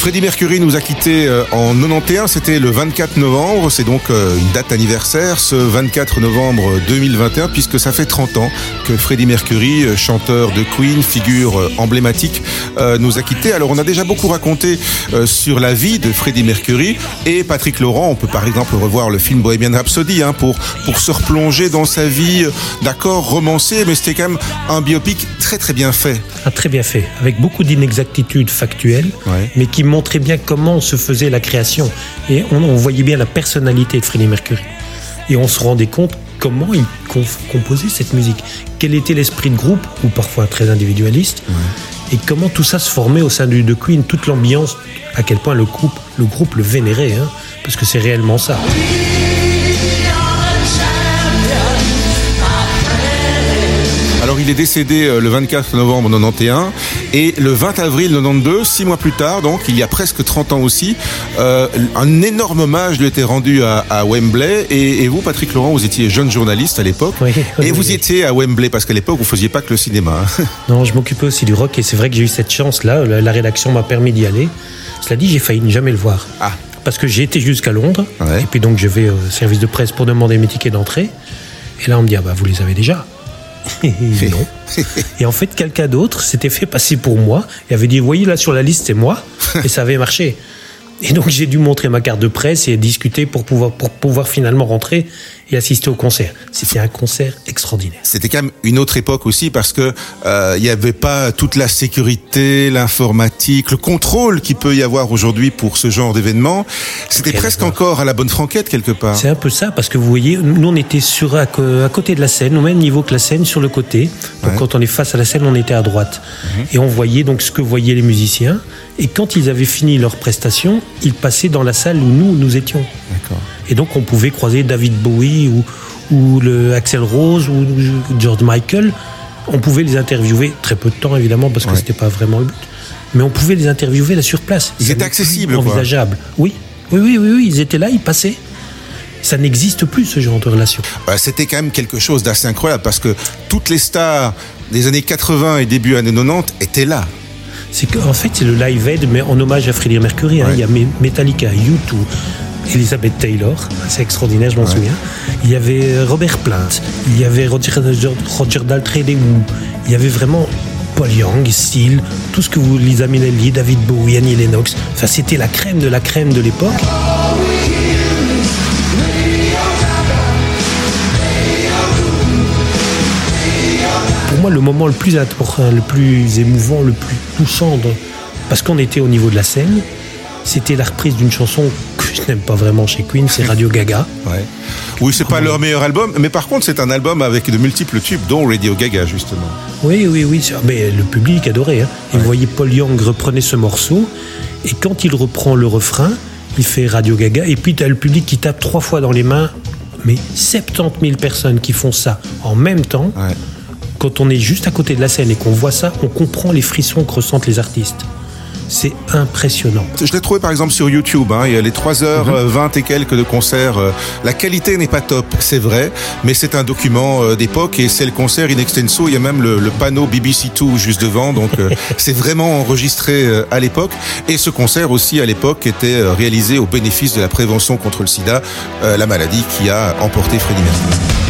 Freddie Mercury nous a quittés euh, en 91, c'était le 24 novembre, c'est donc euh, une date anniversaire, ce 24 novembre 2021, puisque ça fait 30 ans que Freddie Mercury, euh, chanteur de Queen, figure emblématique, nous a quittés. Alors on a déjà beaucoup raconté sur la vie de Freddie Mercury et Patrick Laurent, on peut par exemple revoir le film Bohemian Rhapsody hein, pour, pour se replonger dans sa vie, d'accord, romancée, mais c'était quand même un biopic très très bien fait. Ah, très bien fait, avec beaucoup d'inexactitudes factuelles, mais qui montrait bien comment se faisait la création. Et on, voyait bien la personnalité de Freddie Mercury. Et on se rendait compte comment il composait cette musique. Quel était l'esprit de groupe, ou parfois très individualiste, et comment tout ça se formait au sein du, de Queen, toute l'ambiance, à quel point le groupe le, groupe le vénérait, hein, parce que c'est réellement ça. Alors il est décédé euh, le 24 novembre 91 et le 20 avril 92, six mois plus tard, donc il y a presque 30 ans aussi, euh, un énorme hommage lui était rendu à, Wembley. Et, vous, Patrick Laurent, vous étiez jeune journaliste à l'époque et vous étiez à Wembley parce qu'à l'époque vous faisiez pas que le cinéma. Hein. Non, je m'occupais aussi du rock et c'est vrai que j'ai eu cette chance-là. La, rédaction m'a permis d'y aller. Cela dit, j'ai failli ne jamais le voir. Ah. Parce que j'ai été jusqu'à Londres et puis donc je vais au service de presse pour demander mes tickets d'entrée. Et là, on me dit, ah bah, vous les avez déjà. Et non. Et en fait, quelqu'un d'autre s'était fait passer pour moi et avait dit, voyez là sur la liste, c'est moi. Et ça avait marché. Et donc j'ai dû montrer ma carte de presse et discuter pour pouvoir, pour pouvoir finalement rentrer et assister au concert. C'était un concert extraordinaire. C'était quand même une autre époque aussi parce que euh, il n'y avait pas toute la sécurité, l'informatique, le contrôle qu'il peut y avoir aujourd'hui pour ce genre d'événement. C'était presque encore à la bonne franquette quelque part. C'est un peu ça parce que vous voyez, nous on était sur à, côté de la scène, au même niveau que la scène, sur le côté. Donc quand on est face à la scène, on était à droite mhm. et on voyait donc ce que voyaient les musiciens. Et quand ils avaient fini leur prestation, ils passaient dans la salle où nous nous étions. Et donc on pouvait croiser David Bowie ou, ou le Axel Rose ou George Michael. On pouvait les interviewer, très peu de temps évidemment parce que ce c'était pas vraiment le but. Mais on pouvait les interviewer là sur place. Ils étaient accessibles. Envisageable. Oui. oui, oui, oui, oui, ils étaient là, ils passaient. Ça n'existe plus ce genre de relation. Bah, c'était quand même quelque chose d'assez incroyable parce que toutes les stars des années 80 et début années 90 étaient là c'est qu'en fait c'est le live aid mais en hommage à Freddie Mercury. Hein. Il y a Metallica, U2, Elizabeth Taylor, c'est extraordinaire, je m'en souviens. Il y avait Robert Plant, il y avait Roger, Roger Daltrey des il y avait vraiment Paul Young, Steele, tout ce que vous, Lisa Minnelli, David Bowie, Annie Lennox. Enfin, c'était la crème de la crème de l'époque. Pour moi, le moment le plus important, le plus émouvant, le plus touchant, parce qu'on était au niveau de la scène, c'était la reprise d'une chanson que je n'aime pas vraiment chez Queen, c'est Radio Gaga. Ouais. Oui, c'est pas leur meilleur album, mais par contre, c'est un album avec de multiples tubes, dont Radio Gaga, justement. Oui, oui, oui. Mais le public adorait. Hein. Et vous voyez, Paul Young reprenait ce morceau, et quand il reprend le refrain, il fait Radio Gaga, et puis tu as le public qui tape trois fois dans les mains. Mais 70 000 personnes qui font ça en même temps. Quand on est juste à côté de la scène et qu'on voit ça, on comprend les frissons que ressentent les artistes. C'est impressionnant. Je l'ai trouvé par exemple sur YouTube. Hein, il y a les 3h20 mhm. euh, et quelques de concert. Euh, la qualité n'est pas top, c'est vrai, mais c'est un document euh, d'époque et c'est le concert in extenso. Il y a même le, panneau BBC2 juste devant. Donc c'est vraiment enregistré à l'époque. Et ce concert aussi à l'époque était réalisé au bénéfice de la prévention contre le sida, la maladie qui a emporté Freddie Mercury.